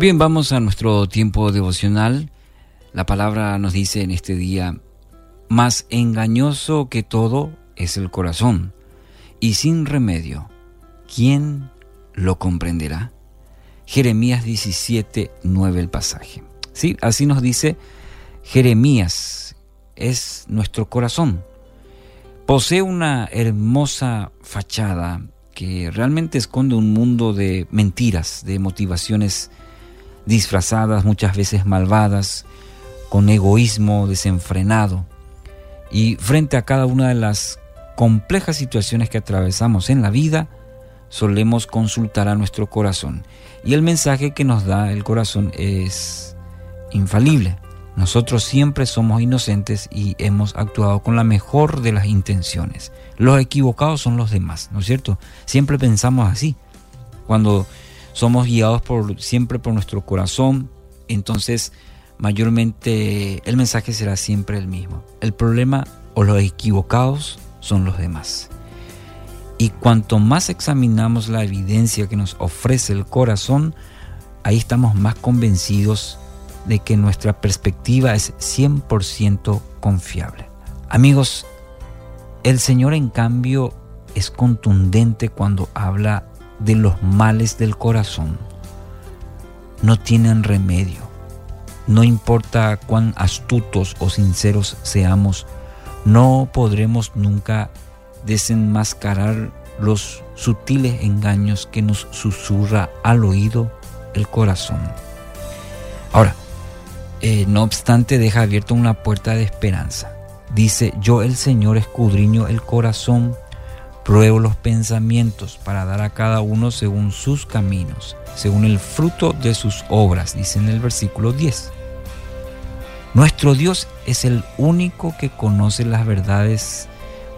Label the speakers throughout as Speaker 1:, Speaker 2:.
Speaker 1: Bien, vamos a nuestro tiempo devocional. La palabra nos dice en este día, más engañoso que todo es el corazón, y sin remedio, ¿quién lo comprenderá? Jeremías 17, 9 el pasaje. Sí, así nos dice Jeremías, es nuestro corazón. Posee una hermosa fachada que realmente esconde un mundo de mentiras, de motivaciones disfrazadas, muchas veces malvadas, con egoísmo desenfrenado. Y frente a cada una de las complejas situaciones que atravesamos en la vida, solemos consultar a nuestro corazón. Y el mensaje que nos da el corazón es infalible. Nosotros siempre somos inocentes y hemos actuado con la mejor de las intenciones. Los equivocados son los demás, ¿no es cierto? Siempre pensamos así. Cuando somos guiados por, siempre por nuestro corazón, entonces mayormente el mensaje será siempre el mismo. El problema o los equivocados son los demás. Y cuanto más examinamos la evidencia que nos ofrece el corazón, ahí estamos más convencidos de que nuestra perspectiva es 100% confiable. Amigos, el Señor en cambio es contundente cuando habla de los males del corazón. No tienen remedio. No importa cuán astutos o sinceros seamos, no podremos nunca desenmascarar los sutiles engaños que nos susurra al oído el corazón. Ahora, eh, no obstante, deja abierta una puerta de esperanza. Dice, yo el Señor escudriño el corazón Pruebo los pensamientos para dar a cada uno según sus caminos, según el fruto de sus obras, dice en el versículo 10. Nuestro Dios es el único que conoce las verdades,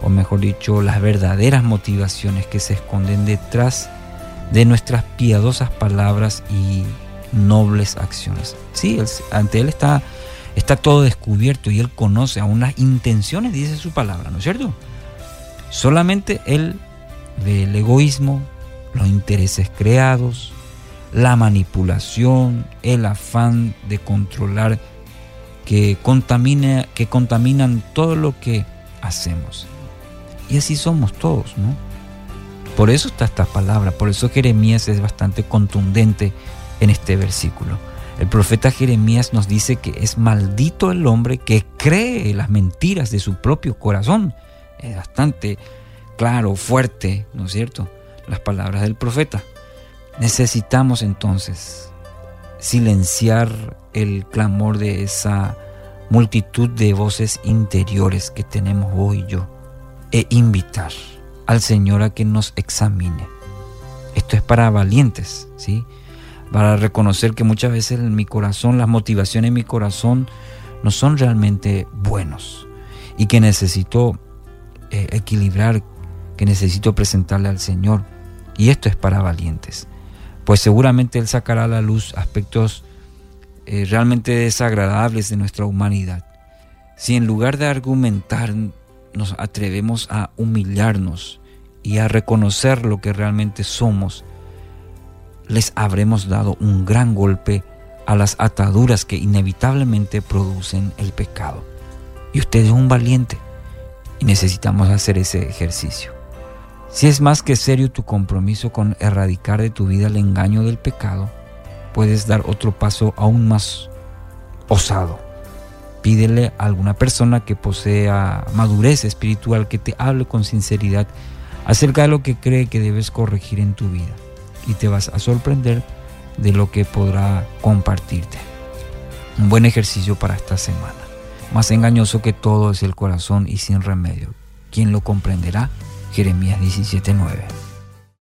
Speaker 1: o mejor dicho, las verdaderas motivaciones que se esconden detrás de nuestras piadosas palabras y nobles acciones. Sí, ante Él está, está todo descubierto y Él conoce aún las intenciones, dice su palabra, ¿no es cierto? Solamente el egoísmo, los intereses creados, la manipulación, el afán de controlar que, contamina, que contaminan todo lo que hacemos. Y así somos todos, ¿no? Por eso está esta palabra, por eso Jeremías es bastante contundente en este versículo. El profeta Jeremías nos dice que es maldito el hombre que cree las mentiras de su propio corazón es bastante claro, fuerte, ¿no es cierto? Las palabras del profeta. Necesitamos entonces silenciar el clamor de esa multitud de voces interiores que tenemos vos y yo e invitar al Señor a que nos examine. Esto es para valientes, ¿sí? Para reconocer que muchas veces en mi corazón, las motivaciones en mi corazón no son realmente buenos y que necesito eh, equilibrar que necesito presentarle al Señor. Y esto es para valientes, pues seguramente Él sacará a la luz aspectos eh, realmente desagradables de nuestra humanidad. Si en lugar de argumentar nos atrevemos a humillarnos y a reconocer lo que realmente somos, les habremos dado un gran golpe a las ataduras que inevitablemente producen el pecado. Y usted es un valiente y necesitamos hacer ese ejercicio. Si es más que serio tu compromiso con erradicar de tu vida el engaño del pecado, puedes dar otro paso aún más osado. Pídele a alguna persona que posea madurez espiritual que te hable con sinceridad acerca de lo que cree que debes corregir en tu vida y te vas a sorprender de lo que podrá compartirte. Un buen ejercicio para esta semana. Más engañoso que todo es el corazón y sin remedio. ¿Quién lo comprenderá? Jeremías 17:9.